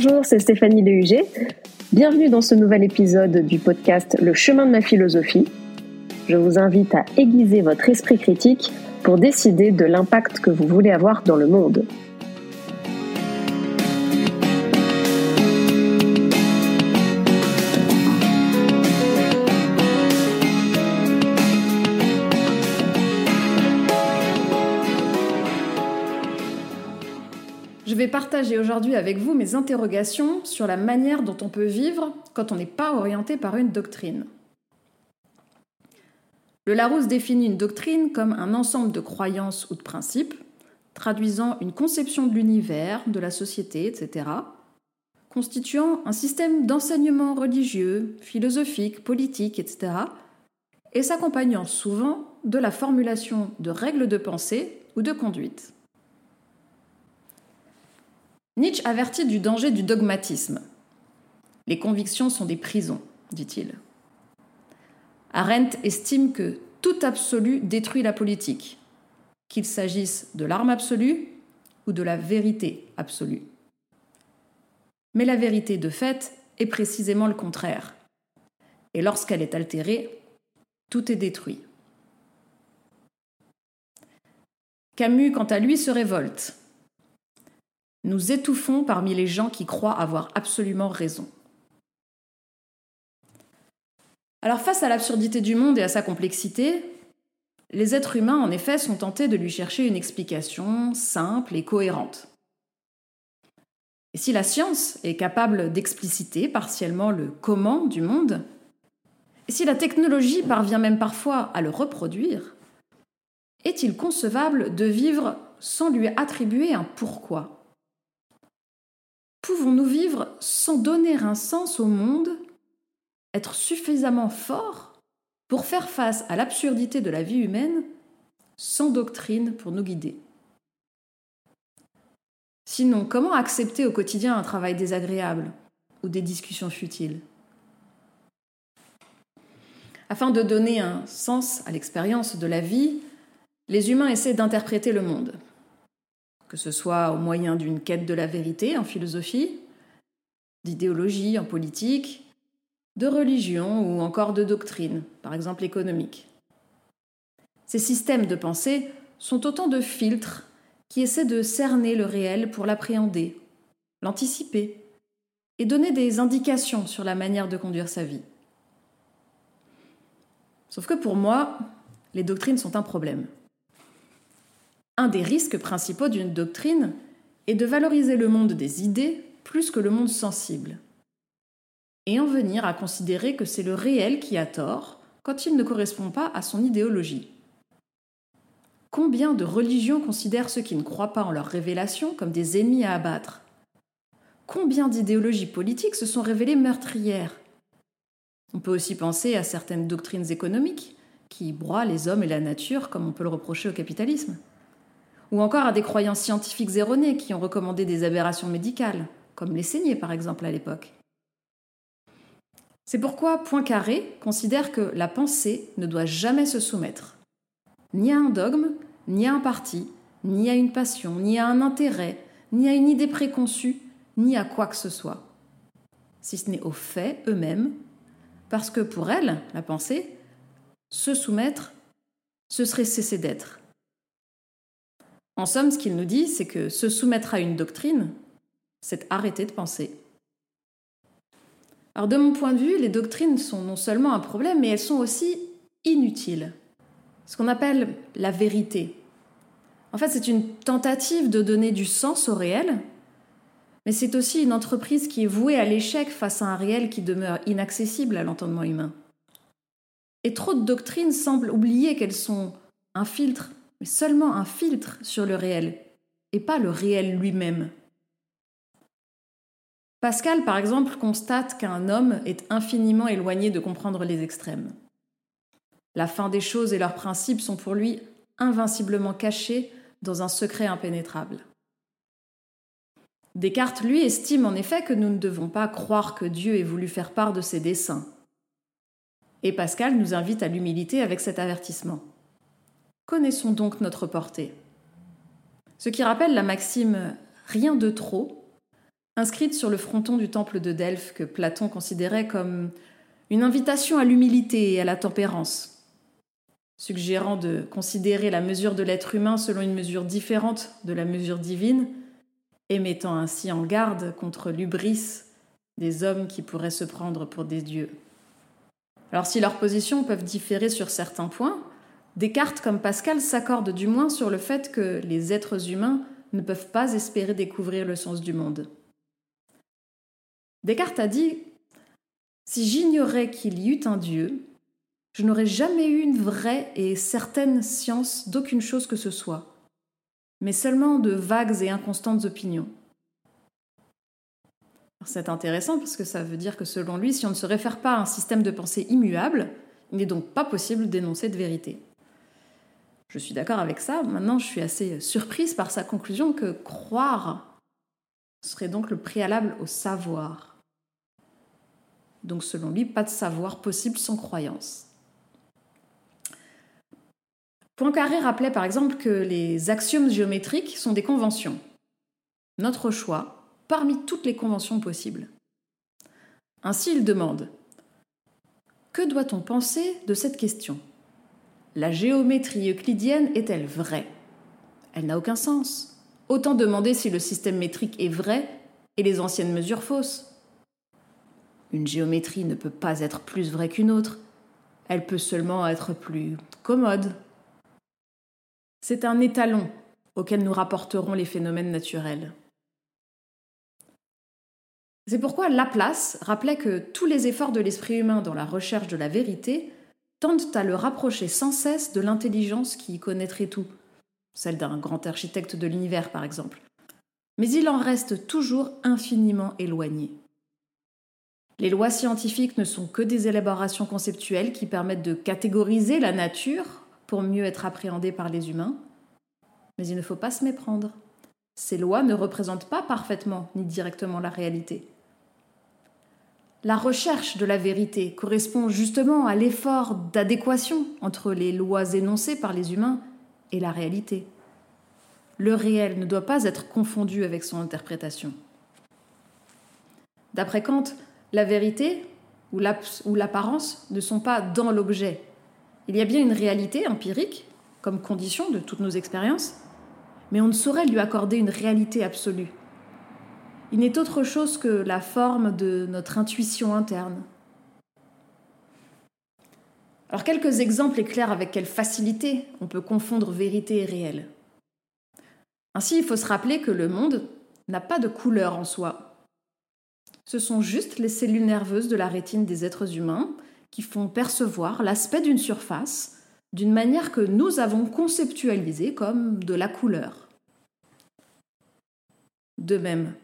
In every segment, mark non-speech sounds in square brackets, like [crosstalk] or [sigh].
Bonjour, c'est Stéphanie Lehuget. Bienvenue dans ce nouvel épisode du podcast Le chemin de ma philosophie. Je vous invite à aiguiser votre esprit critique pour décider de l'impact que vous voulez avoir dans le monde. Vais partager aujourd'hui avec vous mes interrogations sur la manière dont on peut vivre quand on n'est pas orienté par une doctrine. Le Larousse définit une doctrine comme un ensemble de croyances ou de principes, traduisant une conception de l'univers, de la société, etc., constituant un système d'enseignement religieux, philosophique, politique, etc., et s'accompagnant souvent de la formulation de règles de pensée ou de conduite. Nietzsche avertit du danger du dogmatisme. Les convictions sont des prisons, dit-il. Arendt estime que tout absolu détruit la politique, qu'il s'agisse de l'arme absolue ou de la vérité absolue. Mais la vérité de fait est précisément le contraire. Et lorsqu'elle est altérée, tout est détruit. Camus, quant à lui, se révolte nous étouffons parmi les gens qui croient avoir absolument raison. Alors face à l'absurdité du monde et à sa complexité, les êtres humains, en effet, sont tentés de lui chercher une explication simple et cohérente. Et si la science est capable d'expliciter partiellement le comment du monde, et si la technologie parvient même parfois à le reproduire, est-il concevable de vivre sans lui attribuer un pourquoi? Pouvons-nous vivre sans donner un sens au monde, être suffisamment forts pour faire face à l'absurdité de la vie humaine sans doctrine pour nous guider? Sinon, comment accepter au quotidien un travail désagréable ou des discussions futiles? Afin de donner un sens à l'expérience de la vie, les humains essaient d'interpréter le monde que ce soit au moyen d'une quête de la vérité en philosophie, d'idéologie en politique, de religion ou encore de doctrine, par exemple économique. Ces systèmes de pensée sont autant de filtres qui essaient de cerner le réel pour l'appréhender, l'anticiper et donner des indications sur la manière de conduire sa vie. Sauf que pour moi, les doctrines sont un problème. Un des risques principaux d'une doctrine est de valoriser le monde des idées plus que le monde sensible, et en venir à considérer que c'est le réel qui a tort quand il ne correspond pas à son idéologie. Combien de religions considèrent ceux qui ne croient pas en leur révélation comme des ennemis à abattre? Combien d'idéologies politiques se sont révélées meurtrières? On peut aussi penser à certaines doctrines économiques qui broient les hommes et la nature comme on peut le reprocher au capitalisme ou encore à des croyances scientifiques erronées qui ont recommandé des aberrations médicales, comme les saignées par exemple à l'époque. C'est pourquoi Poincaré considère que la pensée ne doit jamais se soumettre, ni à un dogme, ni à un parti, ni à une passion, ni à un intérêt, ni à une idée préconçue, ni à quoi que ce soit, si ce n'est aux faits eux-mêmes, parce que pour elle, la pensée, se soumettre, ce serait cesser d'être, en somme, ce qu'il nous dit, c'est que se soumettre à une doctrine, c'est arrêter de penser. Alors de mon point de vue, les doctrines sont non seulement un problème, mais elles sont aussi inutiles. Ce qu'on appelle la vérité. En fait, c'est une tentative de donner du sens au réel, mais c'est aussi une entreprise qui est vouée à l'échec face à un réel qui demeure inaccessible à l'entendement humain. Et trop de doctrines semblent oublier qu'elles sont un filtre mais seulement un filtre sur le réel, et pas le réel lui-même. Pascal, par exemple, constate qu'un homme est infiniment éloigné de comprendre les extrêmes. La fin des choses et leurs principes sont pour lui invinciblement cachés dans un secret impénétrable. Descartes, lui, estime en effet que nous ne devons pas croire que Dieu ait voulu faire part de ses desseins. Et Pascal nous invite à l'humilité avec cet avertissement. Connaissons donc notre portée. Ce qui rappelle la maxime rien de trop, inscrite sur le fronton du temple de Delphes que Platon considérait comme une invitation à l'humilité et à la tempérance, suggérant de considérer la mesure de l'être humain selon une mesure différente de la mesure divine, et mettant ainsi en garde contre l'ubris des hommes qui pourraient se prendre pour des dieux. Alors si leurs positions peuvent différer sur certains points, Descartes comme Pascal s'accordent du moins sur le fait que les êtres humains ne peuvent pas espérer découvrir le sens du monde. Descartes a dit Si j'ignorais qu'il y eût un Dieu, je n'aurais jamais eu une vraie et certaine science d'aucune chose que ce soit, mais seulement de vagues et inconstantes opinions. C'est intéressant parce que ça veut dire que selon lui, si on ne se réfère pas à un système de pensée immuable, il n'est donc pas possible d'énoncer de vérité. Je suis d'accord avec ça. Maintenant, je suis assez surprise par sa conclusion que croire serait donc le préalable au savoir. Donc selon lui, pas de savoir possible sans croyance. Poincaré rappelait par exemple que les axiomes géométriques sont des conventions. Notre choix parmi toutes les conventions possibles. Ainsi, il demande Que doit-on penser de cette question? La géométrie euclidienne est-elle vraie? Elle n'a aucun sens. Autant demander si le système métrique est vrai et les anciennes mesures fausses. Une géométrie ne peut pas être plus vraie qu'une autre. Elle peut seulement être plus commode. C'est un étalon auquel nous rapporterons les phénomènes naturels. C'est pourquoi Laplace rappelait que tous les efforts de l'esprit humain dans la recherche de la vérité tendent à le rapprocher sans cesse de l'intelligence qui connaîtrait tout, celle d'un grand architecte de l'univers par exemple. Mais il en reste toujours infiniment éloigné. Les lois scientifiques ne sont que des élaborations conceptuelles qui permettent de catégoriser la nature pour mieux être appréhendée par les humains. Mais il ne faut pas se méprendre. Ces lois ne représentent pas parfaitement ni directement la réalité. La recherche de la vérité correspond justement à l'effort d'adéquation entre les lois énoncées par les humains et la réalité. Le réel ne doit pas être confondu avec son interprétation. D'après Kant, la vérité ou l'apparence ne sont pas dans l'objet. Il y a bien une réalité empirique, comme condition de toutes nos expériences, mais on ne saurait lui accorder une réalité absolue. Il n'est autre chose que la forme de notre intuition interne. Alors quelques exemples éclairent avec quelle facilité on peut confondre vérité et réel. Ainsi, il faut se rappeler que le monde n'a pas de couleur en soi, ce sont juste les cellules nerveuses de la rétine des êtres humains qui font percevoir l'aspect d'une surface d'une manière que nous avons conceptualisée comme de la couleur. De même,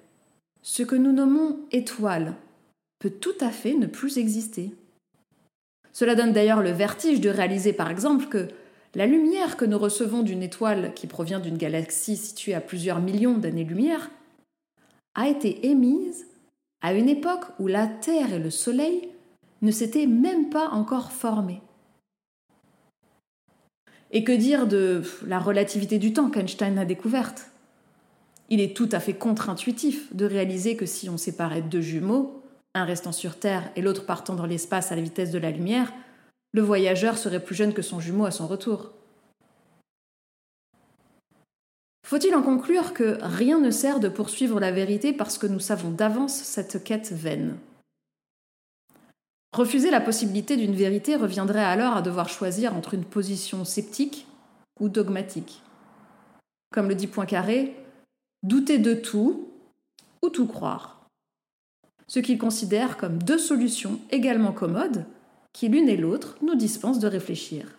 ce que nous nommons étoile peut tout à fait ne plus exister. Cela donne d'ailleurs le vertige de réaliser par exemple que la lumière que nous recevons d'une étoile qui provient d'une galaxie située à plusieurs millions d'années-lumière a été émise à une époque où la Terre et le Soleil ne s'étaient même pas encore formés. Et que dire de la relativité du temps qu'Einstein a découverte? Il est tout à fait contre-intuitif de réaliser que si on séparait deux jumeaux, un restant sur Terre et l'autre partant dans l'espace à la vitesse de la lumière, le voyageur serait plus jeune que son jumeau à son retour. Faut-il en conclure que rien ne sert de poursuivre la vérité parce que nous savons d'avance cette quête vaine? Refuser la possibilité d'une vérité reviendrait alors à devoir choisir entre une position sceptique ou dogmatique. Comme le dit Poincaré, douter de tout ou tout croire. Ce qu'il considère comme deux solutions également commodes qui l'une et l'autre nous dispensent de réfléchir.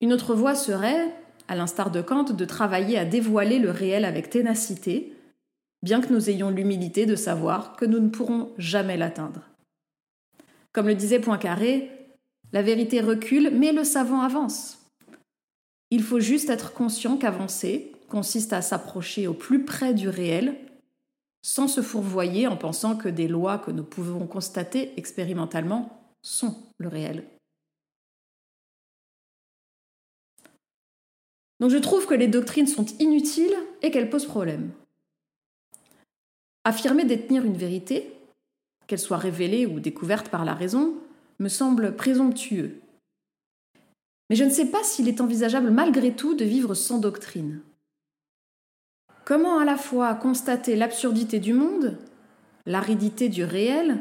Une autre voie serait à l'instar de Kant, de travailler à dévoiler le réel avec ténacité, bien que nous ayons l'humilité de savoir que nous ne pourrons jamais l'atteindre. Comme le disait Poincaré, la vérité recule, mais le savant avance. Il faut juste être conscient qu'avancer consiste à s'approcher au plus près du réel, sans se fourvoyer en pensant que des lois que nous pouvons constater expérimentalement sont le réel. Donc je trouve que les doctrines sont inutiles et qu'elles posent problème. Affirmer détenir une vérité, qu'elle soit révélée ou découverte par la raison, me semble présomptueux. Mais je ne sais pas s'il est envisageable malgré tout de vivre sans doctrine. Comment à la fois constater l'absurdité du monde, l'aridité du réel,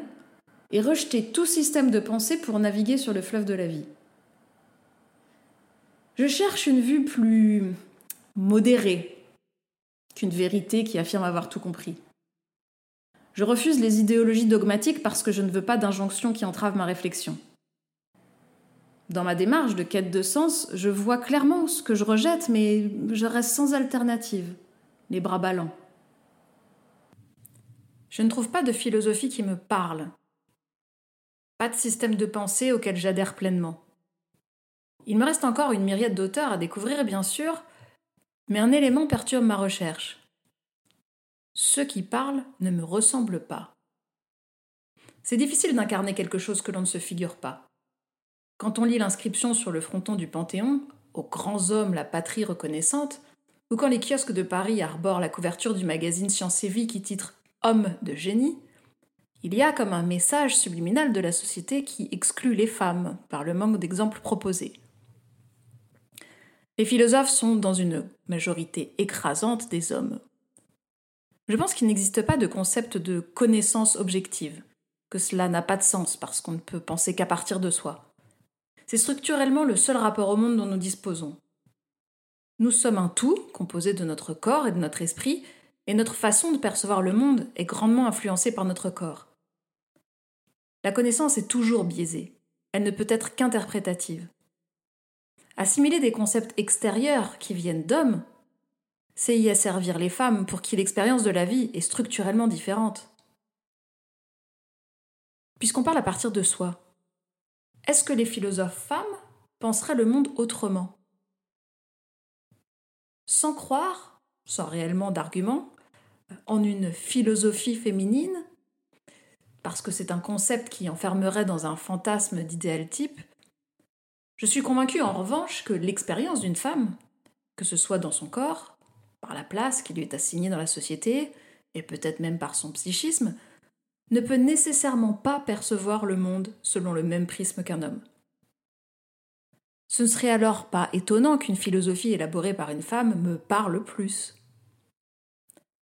et rejeter tout système de pensée pour naviguer sur le fleuve de la vie? Je cherche une vue plus modérée qu'une vérité qui affirme avoir tout compris. Je refuse les idéologies dogmatiques parce que je ne veux pas d'injonctions qui entravent ma réflexion. Dans ma démarche de quête de sens, je vois clairement ce que je rejette, mais je reste sans alternative, les bras ballants. Je ne trouve pas de philosophie qui me parle. Pas de système de pensée auquel j'adhère pleinement. Il me reste encore une myriade d'auteurs à découvrir, bien sûr, mais un élément perturbe ma recherche. Ceux qui parlent ne me ressemblent pas. C'est difficile d'incarner quelque chose que l'on ne se figure pas. Quand on lit l'inscription sur le fronton du Panthéon, aux grands hommes la patrie reconnaissante, ou quand les kiosques de Paris arborent la couverture du magazine Science et Vie qui titre Homme de génie, il y a comme un message subliminal de la société qui exclut les femmes par le manque d'exemples proposés. Les philosophes sont dans une majorité écrasante des hommes. Je pense qu'il n'existe pas de concept de connaissance objective, que cela n'a pas de sens parce qu'on ne peut penser qu'à partir de soi. C'est structurellement le seul rapport au monde dont nous disposons. Nous sommes un tout composé de notre corps et de notre esprit, et notre façon de percevoir le monde est grandement influencée par notre corps. La connaissance est toujours biaisée, elle ne peut être qu'interprétative. Assimiler des concepts extérieurs qui viennent d'hommes c'est y asservir les femmes pour qui l'expérience de la vie est structurellement différente. Puisqu'on parle à partir de soi, est-ce que les philosophes femmes penseraient le monde autrement? Sans croire, sans réellement d'argument, en une philosophie féminine, parce que c'est un concept qui enfermerait dans un fantasme d'idéal type, je suis convaincue en revanche que l'expérience d'une femme, que ce soit dans son corps, par la place qui lui est assignée dans la société, et peut-être même par son psychisme, ne peut nécessairement pas percevoir le monde selon le même prisme qu'un homme. Ce ne serait alors pas étonnant qu'une philosophie élaborée par une femme me parle plus.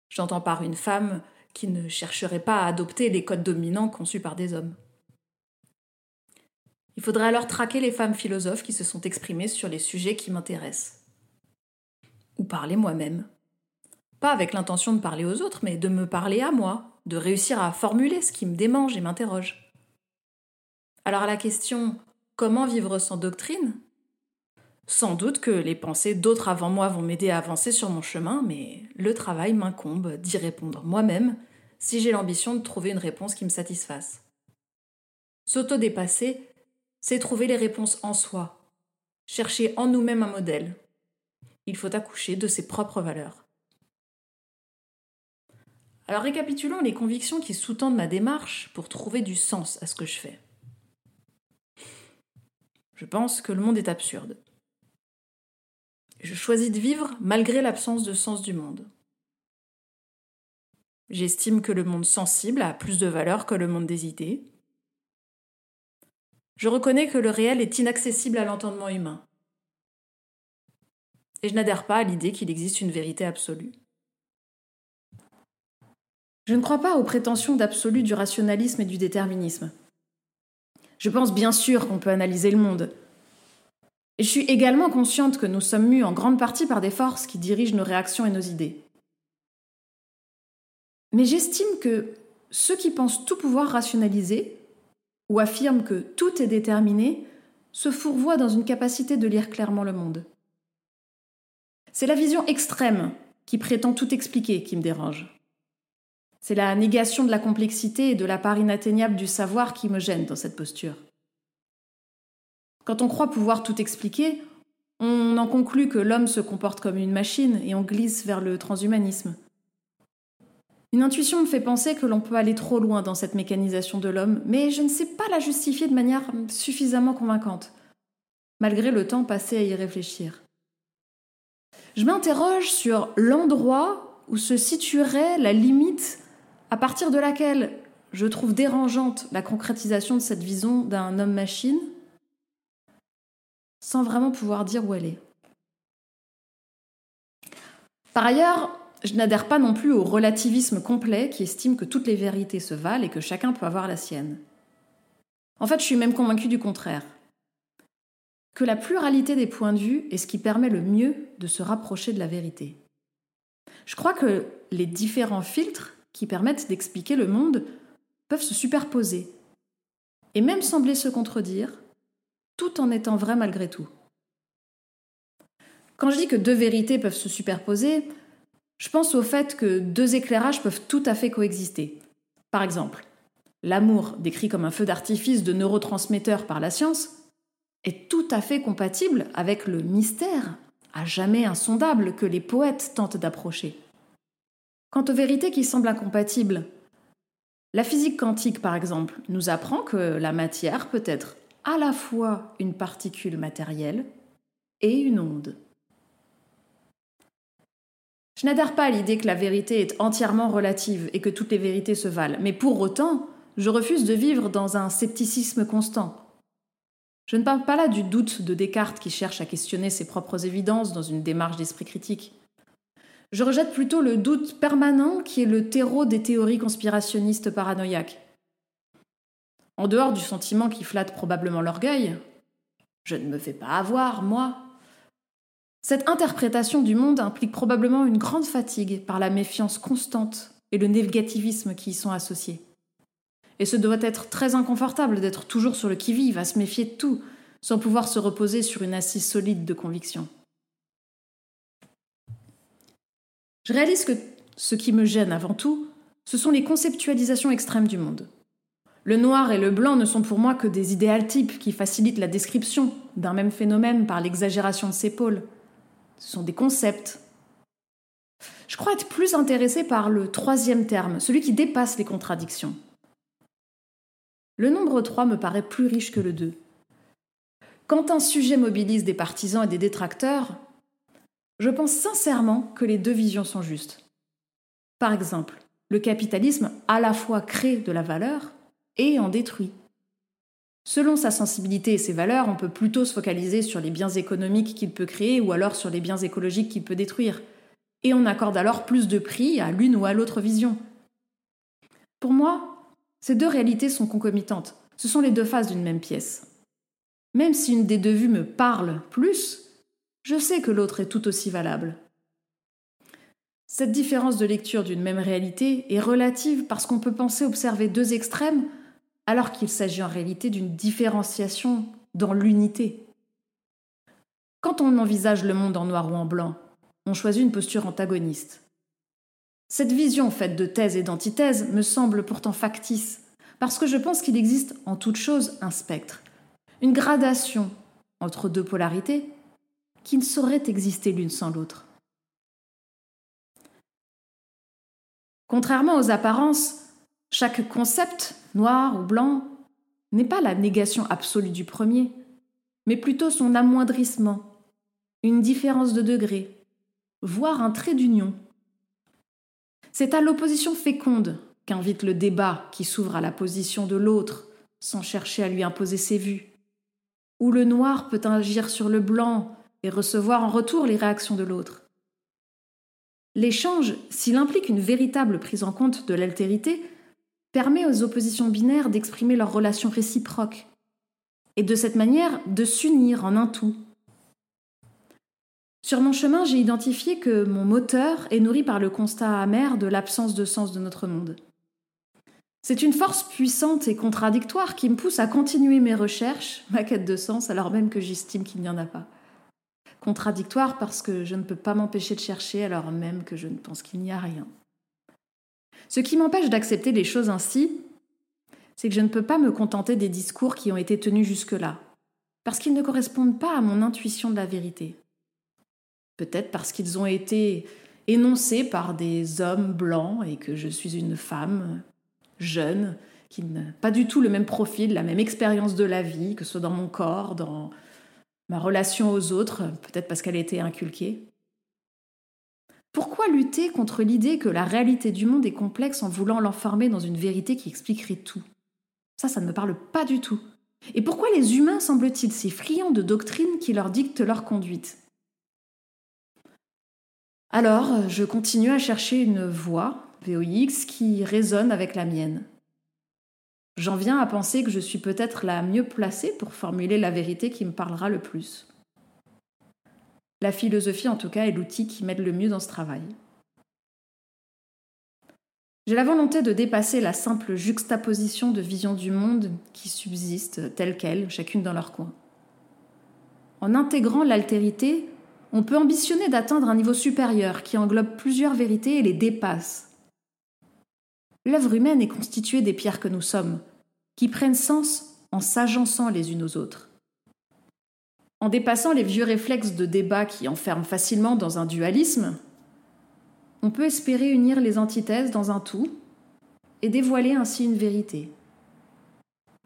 J'entends par une femme qui ne chercherait pas à adopter les codes dominants conçus par des hommes. Il faudrait alors traquer les femmes philosophes qui se sont exprimées sur les sujets qui m'intéressent ou parler moi-même. Pas avec l'intention de parler aux autres, mais de me parler à moi, de réussir à formuler ce qui me démange et m'interroge. Alors la question comment vivre sans doctrine Sans doute que les pensées d'autres avant moi vont m'aider à avancer sur mon chemin, mais le travail m'incombe d'y répondre moi-même si j'ai l'ambition de trouver une réponse qui me satisfasse. S'auto-dépasser, c'est trouver les réponses en soi, chercher en nous-mêmes un modèle, il faut accoucher de ses propres valeurs. Alors récapitulons les convictions qui sous-tendent ma démarche pour trouver du sens à ce que je fais. Je pense que le monde est absurde. Je choisis de vivre malgré l'absence de sens du monde. J'estime que le monde sensible a plus de valeur que le monde des idées. Je reconnais que le réel est inaccessible à l'entendement humain et je n'adhère pas à l'idée qu'il existe une vérité absolue. Je ne crois pas aux prétentions d'absolu du rationalisme et du déterminisme. Je pense bien sûr qu'on peut analyser le monde. Et je suis également consciente que nous sommes mus en grande partie par des forces qui dirigent nos réactions et nos idées. Mais j'estime que ceux qui pensent tout pouvoir rationaliser, ou affirment que tout est déterminé, se fourvoient dans une capacité de lire clairement le monde. C'est la vision extrême qui prétend tout expliquer qui me dérange. C'est la négation de la complexité et de la part inatteignable du savoir qui me gêne dans cette posture. Quand on croit pouvoir tout expliquer, on en conclut que l'homme se comporte comme une machine et on glisse vers le transhumanisme. Une intuition me fait penser que l'on peut aller trop loin dans cette mécanisation de l'homme, mais je ne sais pas la justifier de manière suffisamment convaincante, malgré le temps passé à y réfléchir je m'interroge sur l'endroit où se situerait la limite à partir de laquelle je trouve dérangeante la concrétisation de cette vision d'un homme-machine, sans vraiment pouvoir dire où elle est. Par ailleurs, je n'adhère pas non plus au relativisme complet qui estime que toutes les vérités se valent et que chacun peut avoir la sienne. En fait, je suis même convaincue du contraire. Que la pluralité des points de vue est ce qui permet le mieux de se rapprocher de la vérité. Je crois que les différents filtres qui permettent d'expliquer le monde peuvent se superposer et même sembler se contredire, tout en étant vrais malgré tout. Quand je dis que deux vérités peuvent se superposer, je pense au fait que deux éclairages peuvent tout à fait coexister. Par exemple, l'amour, décrit comme un feu d'artifice de neurotransmetteurs par la science, est tout à fait compatible avec le mystère, à jamais insondable, que les poètes tentent d'approcher. Quant aux vérités qui semblent incompatibles, la physique quantique, par exemple, nous apprend que la matière peut être à la fois une particule matérielle et une onde. Je n'adhère pas à l'idée que la vérité est entièrement relative et que toutes les vérités se valent, mais pour autant, je refuse de vivre dans un scepticisme constant. Je ne parle pas là du doute de Descartes qui cherche à questionner ses propres évidences dans une démarche d'esprit critique. Je rejette plutôt le doute permanent qui est le terreau des théories conspirationnistes paranoïaques. En dehors du sentiment qui flatte probablement l'orgueil, je ne me fais pas avoir, moi, cette interprétation du monde implique probablement une grande fatigue par la méfiance constante et le négativisme qui y sont associés. Et ce doit être très inconfortable d'être toujours sur le qui-vive, à se méfier de tout, sans pouvoir se reposer sur une assise solide de conviction. Je réalise que ce qui me gêne avant tout, ce sont les conceptualisations extrêmes du monde. Le noir et le blanc ne sont pour moi que des idéal types qui facilitent la description d'un même phénomène par l'exagération de ses pôles ce sont des concepts. Je crois être plus intéressé par le troisième terme, celui qui dépasse les contradictions. Le nombre 3 me paraît plus riche que le 2. Quand un sujet mobilise des partisans et des détracteurs, je pense sincèrement que les deux visions sont justes. Par exemple, le capitalisme à la fois crée de la valeur et en détruit. Selon sa sensibilité et ses valeurs, on peut plutôt se focaliser sur les biens économiques qu'il peut créer ou alors sur les biens écologiques qu'il peut détruire. Et on accorde alors plus de prix à l'une ou à l'autre vision. Pour moi, ces deux réalités sont concomitantes. Ce sont les deux faces d'une même pièce. Même si une des deux vues me parle plus, je sais que l'autre est tout aussi valable. Cette différence de lecture d'une même réalité est relative parce qu'on peut penser observer deux extrêmes alors qu'il s'agit en réalité d'une différenciation dans l'unité. Quand on envisage le monde en noir ou en blanc, on choisit une posture antagoniste. Cette vision faite de thèse et d'antithèse me semble pourtant factice, parce que je pense qu'il existe en toute chose un spectre, une gradation entre deux polarités qui ne saurait exister l'une sans l'autre. Contrairement aux apparences, chaque concept, noir ou blanc, n'est pas la négation absolue du premier, mais plutôt son amoindrissement, une différence de degré, voire un trait d'union. C'est à l'opposition féconde qu'invite le débat qui s'ouvre à la position de l'autre sans chercher à lui imposer ses vues, où le noir peut agir sur le blanc et recevoir en retour les réactions de l'autre. L'échange, s'il implique une véritable prise en compte de l'altérité, permet aux oppositions binaires d'exprimer leurs relations réciproques et de cette manière de s'unir en un tout. Sur mon chemin, j'ai identifié que mon moteur est nourri par le constat amer de l'absence de sens de notre monde. C'est une force puissante et contradictoire qui me pousse à continuer mes recherches, [laughs] ma quête de sens, alors même que j'estime qu'il n'y en a pas. Contradictoire parce que je ne peux pas m'empêcher de chercher alors même que je ne pense qu'il n'y a rien. Ce qui m'empêche d'accepter les choses ainsi, c'est que je ne peux pas me contenter des discours qui ont été tenus jusque-là, parce qu'ils ne correspondent pas à mon intuition de la vérité. Peut-être parce qu'ils ont été énoncés par des hommes blancs et que je suis une femme jeune, qui n'a pas du tout le même profil, la même expérience de la vie, que ce soit dans mon corps, dans ma relation aux autres, peut-être parce qu'elle a été inculquée. Pourquoi lutter contre l'idée que la réalité du monde est complexe en voulant l'enfermer dans une vérité qui expliquerait tout? Ça, ça ne me parle pas du tout. Et pourquoi les humains semblent-ils si friands de doctrines qui leur dictent leur conduite? Alors, je continue à chercher une voie, VOX, qui résonne avec la mienne. J'en viens à penser que je suis peut-être la mieux placée pour formuler la vérité qui me parlera le plus. La philosophie, en tout cas, est l'outil qui m'aide le mieux dans ce travail. J'ai la volonté de dépasser la simple juxtaposition de visions du monde qui subsistent telles quelles, chacune dans leur coin. En intégrant l'altérité, on peut ambitionner d'atteindre un niveau supérieur qui englobe plusieurs vérités et les dépasse. L'œuvre humaine est constituée des pierres que nous sommes, qui prennent sens en s'agençant les unes aux autres. En dépassant les vieux réflexes de débat qui enferment facilement dans un dualisme, on peut espérer unir les antithèses dans un tout et dévoiler ainsi une vérité.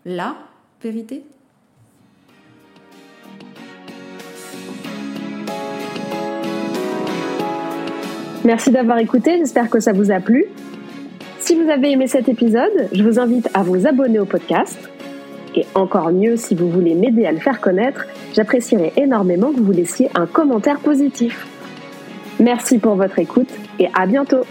La vérité? Merci d'avoir écouté, j'espère que ça vous a plu. Si vous avez aimé cet épisode, je vous invite à vous abonner au podcast et encore mieux, si vous voulez m'aider à le faire connaître, j'apprécierais énormément que vous laissiez un commentaire positif. Merci pour votre écoute et à bientôt